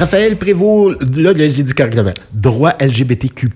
Raphaël Prévost, là, j'ai dit correctement. Droit LGBTQ+.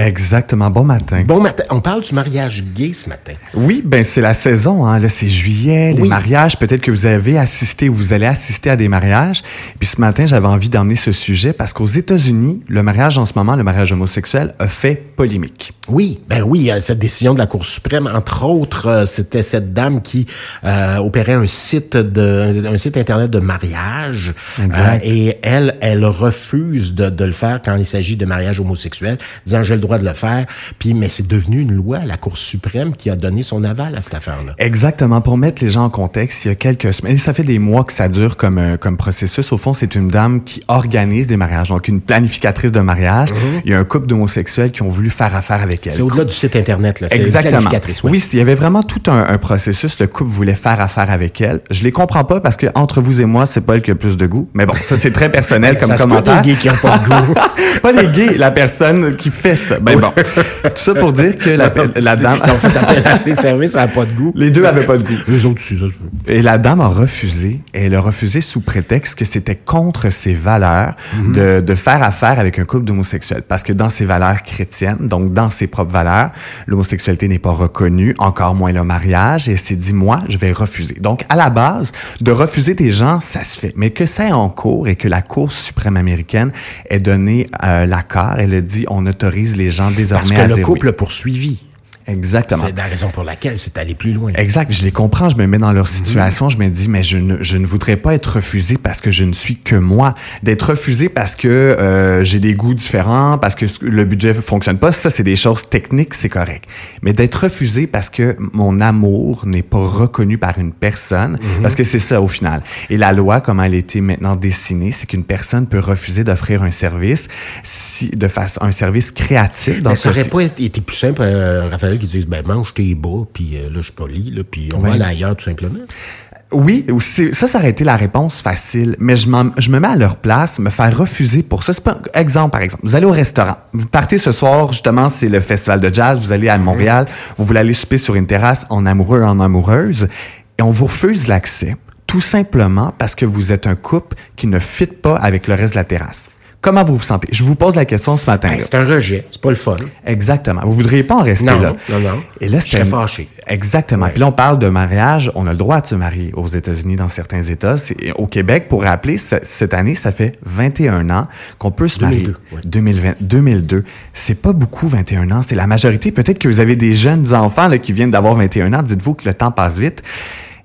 Exactement. Bon matin. Bon matin. On parle du mariage gay ce matin. Oui, ben c'est la saison. Hein. Là, c'est juillet, les mariages. Peut-être que vous avez assisté ou vous allez assister à des mariages. Puis ce matin, j'avais envie d'emmener ce sujet parce qu'aux États-Unis, le mariage en ce moment, le mariage homosexuel, a fait polémique. Oui, ben oui, cette décision de la Cour suprême, entre autres, euh, c'était cette dame qui euh, opérait un site de un site internet de mariage. Exact. Euh, et elle, elle refuse de, de le faire quand il s'agit de mariage homosexuel, disant j'ai le droit de le faire. Puis, mais c'est devenu une loi, la Cour suprême, qui a donné son aval à cette affaire-là. Exactement. Pour mettre les gens en contexte, il y a quelques semaines, et ça fait des mois que ça dure comme, euh, comme processus. Au fond, c'est une dame qui organise des mariages, donc une planificatrice de mariage. Il y a un couple d'homosexuels qui ont voulu faire affaire avec elle. C'est au-delà du site Internet, là. Exactement. ouais. Oui, il y avait vraiment tout un, un processus. Le couple voulait faire affaire avec elle. Je les comprends pas parce que entre vous et moi, c'est pas elle qui a plus de goût. Mais bon, ça c'est très personnel comme Ça commentaire. des gays qui ont pas de goût. pas les gays, la personne qui fait ça. Ben bon, tout ça pour dire que la, la dame, Ils ont fait appel à ses services, ça n'a pas de goût. les deux avaient pas de goût. Les autres, c'est ça. Et la dame a refusé. Et elle a refusé sous prétexte que c'était contre ses valeurs Mhm. de, de faire affaire avec un couple d'homosexuels. Parce que dans ses valeurs chrétiennes, donc dans ses propres valeurs, l'homosexualité n'est pas reconnue, encore moins le mariage. Et elle s'est dit, moi, je vais refuser. Donc, à la base, de refuser des gens, ça se fait. Mais que c'est en cours et que la Cour suprême américaine ait donné euh, l'accord, elle a dit, on autorise les gens Parce désormais que à le dire couple oui. poursuivi. Exactement. C'est la raison pour laquelle c'est allé plus loin. Exact, je les comprends, je me mets dans leur situation, je me dis mais je ne, je ne voudrais pas être refusé parce que je ne suis que moi, d'être refusé parce que euh, j'ai des goûts différents, parce que le budget fonctionne pas, ça c'est des choses techniques, c'est correct. Mais d'être refusé parce que mon amour n'est pas reconnu par une personne, parce que c'est ça au final. Et la loi comme elle a été maintenant dessinée, c'est qu'une personne peut refuser d'offrir un service si de face un service créatif dans Mais ça aurait pas été plus simple, euh, Raphaël, qui disent, ben, mange tes bas, puis euh, là, je suis poli, là, puis on va aller ailleurs, tout simplement. Oui, ça, ça aurait été la réponse facile. Mais je, me mets à leur place, me faire refuser pour ça. C'est pas exemple, par exemple. Vous allez au restaurant. Vous partez ce soir, justement, c'est le festival de jazz. Vous allez à Montréal. Vous voulez aller souper sur une terrasse en amoureux, en amoureuse. Et on vous refuse l'accès. Tout simplement parce que vous êtes un couple qui ne fit pas avec le reste de la terrasse. Comment vous vous sentez? Je vous pose la question ce matin. Ben, c'est un rejet, c'est pas le fun. Exactement. Vous voudriez pas en rester Non, là. non, non. Et là, c'était- fâché. Exactement. Ouais. Puis là, on parle de mariage. On a le droit de se marier aux États-Unis, dans certains États. C'est- Au Québec, pour rappeler, ce- cette année, ça fait 21 ans qu'on peut se 2002, marier. ouais. 2020, 2002. C'est pas beaucoup, 21 ans. C'est la majorité. Peut-être que vous avez des jeunes enfants là, qui viennent d'avoir 21 ans. Dites-vous que le temps passe vite.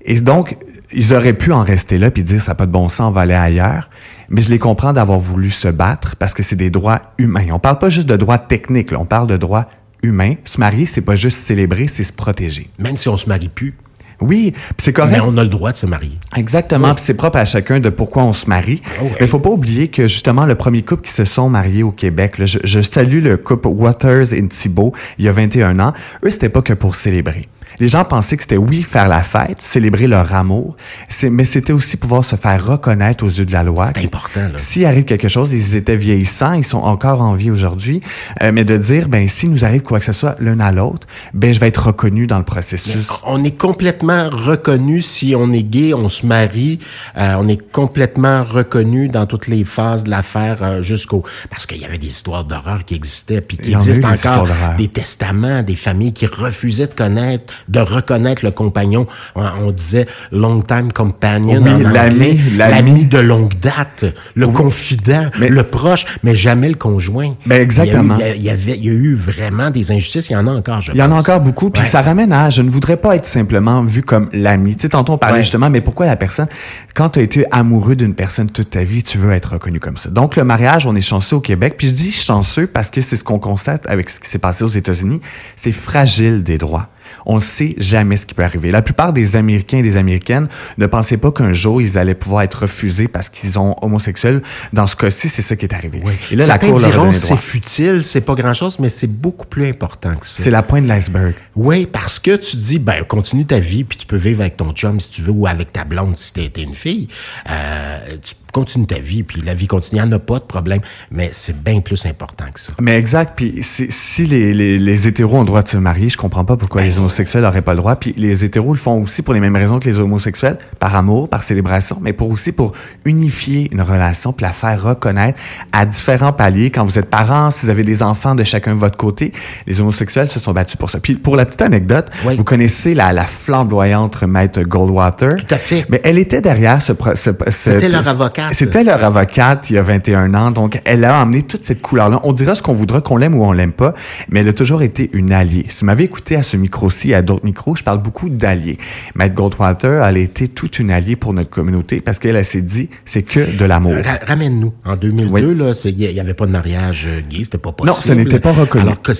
Et donc, ils auraient pu en rester là puis dire ça n'a pas de bon sens, on va aller ailleurs. Mais je les comprends d'avoir voulu se battre parce que c'est des droits humains. On parle pas juste de droits techniques, là, on parle de droits humains. Se marier, c'est pas juste célébrer, c'est se protéger. Même si on se marie plus, Oui, c'est correct. mais on a le droit de se marier. Exactement, puis c'est propre à chacun de pourquoi on se marie. Oh, ouais. Mais il faut pas oublier que justement le premier couple qui se sont mariés au Québec, là, je, je salue le couple Waters et Thibault il y a 21 ans. Eux, c'était pas que pour célébrer. Les gens pensaient que c'était oui faire la fête, célébrer leur amour, mais c'était aussi pouvoir se faire reconnaître aux yeux de la loi. C'est important. S'il arrive quelque chose, ils étaient vieillissants, ils sont encore en vie aujourd'hui, euh, mais de dire ben s'il nous arrive quoi que ce soit l'un à l'autre, ben je vais être reconnu dans le processus. On est complètement reconnu si on est gay, on se marie. euh, on est complètement reconnu dans toutes les phases de l'affaire euh, jusqu'au... Parce qu'il y avait des histoires d'horreur qui existaient, puis qui en existent des encore. d'horreur. Des testaments, des familles qui refusaient de connaître, de reconnaître le compagnon. On, disait long time companion Oui, en l'ami, l'ami. De longue date, le confident, Mais- le proche, mais jamais le conjoint. Ben, exactement. Il y, a eu, il y avait, il y a eu vraiment des injustices. Il y en a encore, je Il y en a encore beaucoup, puis Ouais. ça ramène à je ne voudrais pas être simplement vu comme l'ami. Tu sais, tantôt on parlait Ouais. justement, mais pourquoi la personne, quand tu as été amoureux d'une personne toute ta vie, tu veux être reconnu comme ça? Donc le mariage, on est chanceux au Québec, puis je dis chanceux parce que c'est ce qu'on constate avec ce qui s'est passé aux États-Unis, c'est fragile des droits. On ne sait jamais ce qui peut arriver. La plupart des Américains et des Américaines ne pensaient pas qu'un jour ils allaient pouvoir être refusés parce qu'ils sont homosexuels. Dans ce cas-ci, c'est ça qui est arrivé. Oui. Et là, Certains la Cour diront c'est futile, c'est pas grand-chose, mais c'est beaucoup plus important que ça. C'est la pointe de l'iceberg. Oui, parce que tu dis, ben, continue ta vie, puis tu peux vivre avec ton chum si tu veux, ou avec ta blonde si t'es t'es une fille. Euh, tu continues ta vie, puis la vie continue. Il n'y en a pas de problème, mais c'est bien plus important que ça. Mais exact. Puis si, si les, les, les hétéros ont le droit de se marier, je comprends pas pourquoi les homosexuels n'auraient pas le droit. Puis les hétéros le font aussi pour les mêmes raisons que les homosexuels, par amour, par célébration, mais pour aussi pour unifier une relation puis la faire reconnaître à différents paliers. Quand vous êtes parents, si vous avez des enfants de chacun de votre côté, les homosexuels se sont battus pour ça. Puis pour la petite anecdote, Oui. vous connaissez la, la flamboyante maître Goldwater? Tout à fait. Mais elle était derrière ce... pro- ce- ce- C'était leur avocate. C'était leur avocate il y a 21 ans. Donc, elle a amené toute cette couleur-là. On dira ce qu'on voudra, qu'on l'aime ou on l'aime pas, mais elle a toujours été une alliée. Si vous m'avez écouté à ce micro-ci et à d'autres micros, je parle beaucoup d'alliés. Matt Goldwater, elle a été toute une alliée pour notre communauté parce qu'elle elle s'est dit, c'est que de l'amour. Ra- Ramène-nous. En 2002, Oui. là, c'est- il n'y avait pas de mariage euh, gay, c'était pas possible. Non, ce n'était pas reconnu. Alors que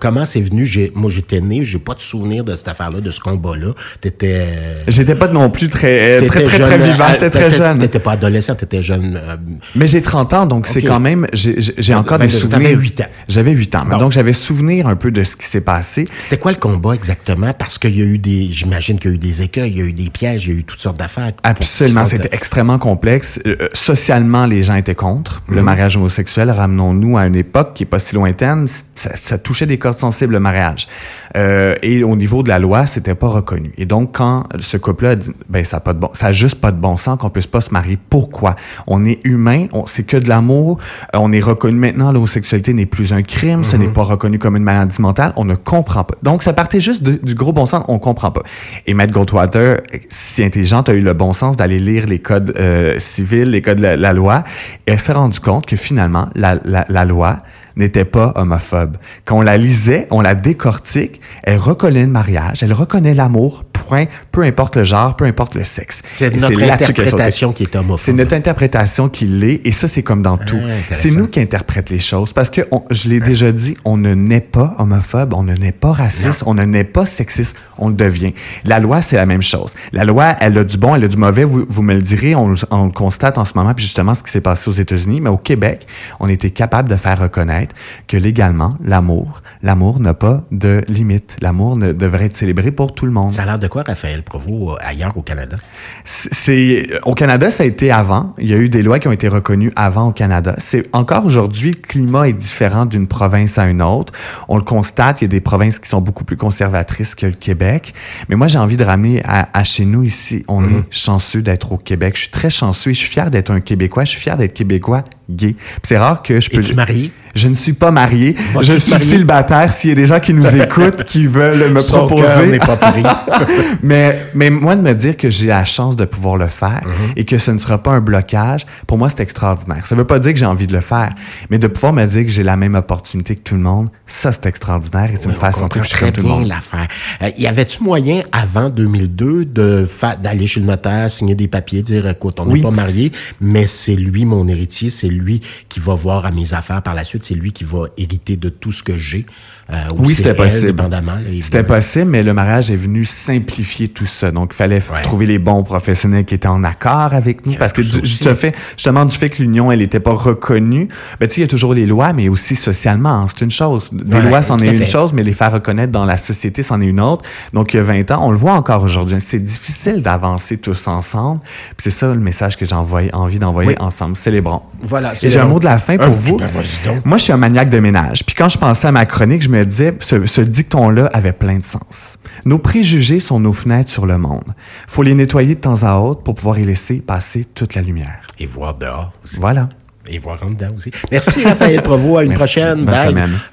comment c'est venu? Moi, j'étais né, j'ai pas de souvenir de cette affaire-là, de ce combat-là. T'étais... euh, J'étais pas non plus très, euh, très, très, jeune, très vivant. J'étais très t'étais- jeune. T'étais pas adolescent, t'étais jeune. euh, Mais j'ai 30 ans, donc c'est quand même, j'ai encore des 22, souvenirs. t'avais huit ans. J'avais 8 ans. Donc j'avais souvenir un peu de ce qui s'est passé. C'était quoi le combat exactement? Parce qu'il y a eu des, j'imagine qu'il y a eu des écueils, il y a eu des pièges, il y a eu toutes sortes d'affaires. Absolument, Pour c'était extrêmement complexe. Euh, euh, socialement, les gens étaient contre le mariage homosexuel. Ramenons-nous à une époque qui est pas si lointaine, ça, ça touchait des cordes sensibles le mariage. Euh, et au niveau de la loi, c'était pas reconnu. Et donc, quand ce couple-là a dit, ben ça a pas de bon, ça a juste pas de bon sens qu'on puisse pas se marier. On est humain, c'est que de l'amour. Euh, on est reconnu maintenant, l'homosexualité n'est plus un crime, ce n'est pas reconnu comme une maladie mentale. On ne comprend pas. Donc, ça partait juste de- du gros bon sens. On comprend pas. Et Matt Goldwater, si intelligente, a eu le bon sens d'aller lire les codes euh, civils, les codes de la, la loi. Et elle s'est rendue compte que finalement, la, la, la loi n'était pas homophobe. Quand on la lisait, on la décortique, elle reconnaît le mariage, elle reconnaît l'amour, point, peu importe le genre, peu importe le sexe. C'est notre interprétation qui est homophobe. C'est notre interprétation qui l'est, et ça, c'est comme dans tout. intéressant. C'est nous qui interprète les choses, parce que, on- je l'ai déjà dit, on ne naît pas homophobe, on ne naît pas raciste, on ne naît pas sexiste, on le devient. La loi, c'est la même chose. La loi, elle a du bon, elle a du mauvais, vous, vous me le direz, on, le- on le constate en ce moment, puis justement, ce qui s'est passé aux États-Unis, mais au Québec, on était capable de faire reconnaître que légalement, l'amour, l'amour n'a pas de limite. L'amour devrait être célébré pour tout le monde. Ça a l'air de quoi, Raphaël Provost, euh, ailleurs au Canada? C'est au Canada, ça a été avant. Il y a eu des lois qui ont été reconnues avant au Canada. C'est encore aujourd'hui, le climat est différent d'une province à une autre. On le constate, il y a des provinces qui sont beaucoup plus conservatrices que le Québec. Mais moi, j'ai envie de ramener à, à chez nous ici. On est chanceux d'être au Québec. Je suis très chanceux et je suis fier d'être un Québécois. Je suis fier d'être Québécois gay. C'est rare que je peux. Es-tu marié? Je ne suis pas marié. Je suis célibataire. S'il y a des gens qui nous écoutent, qui veulent me Son proposer. pas pris. mais, mais moi, de me dire que j'ai la chance de pouvoir le faire et que ce ne sera pas un blocage, pour moi, c'est extraordinaire. Ça veut pas dire que j'ai envie de le faire, mais de pouvoir me dire que j'ai la même opportunité que tout le monde, ça, c'est extraordinaire et ça me fait sentir que je suis comme tout le très monde. bien l'affaire. Euh, y avait-tu moyen, avant 2002, de fa- d'aller chez le notaire, signer des papiers, dire, écoute, on n'est Oui. pas marié, mais c'est lui mon héritier, c'est lui qui va voir à mes affaires par la suite, c'est lui qui va hériter de tout ce que j'ai. Euh, ou Oui, c'était possible. C'était possible, mais le mariage est venu simplifier tout ça. Donc, il fallait Ouais. trouver les bons professionnels qui étaient en accord avec nous. Parce que du, fait, justement, du fait que l'union, elle n'était pas reconnue, ben, tu sais, il y a toujours les lois, mais aussi socialement, c'est une chose. Des Ouais, lois, c'en est une chose, mais les faire reconnaître dans la société, c'en est une autre. Donc, il y a 20 ans, on le voit encore aujourd'hui. C'est difficile d'avancer tous ensemble. C'est ça le message que j'ai envie d'envoyer Oui. ensemble. Célébrons. Voilà, Et j'ai un mot de la fin pour vous. Moi, je suis un maniaque de ménage. Puis quand je pensais à ma chronique, je me disais, ce, ce dicton-là avait plein de sens. Nos préjugés sont nos fenêtres sur le monde. Faut les nettoyer de temps à autre pour pouvoir y laisser passer toute la lumière. Et voir dehors aussi. Voilà. Et voir en dedans aussi. Merci, Raphaël Provost. À une Merci. prochaine. Bonne Bye. semaine.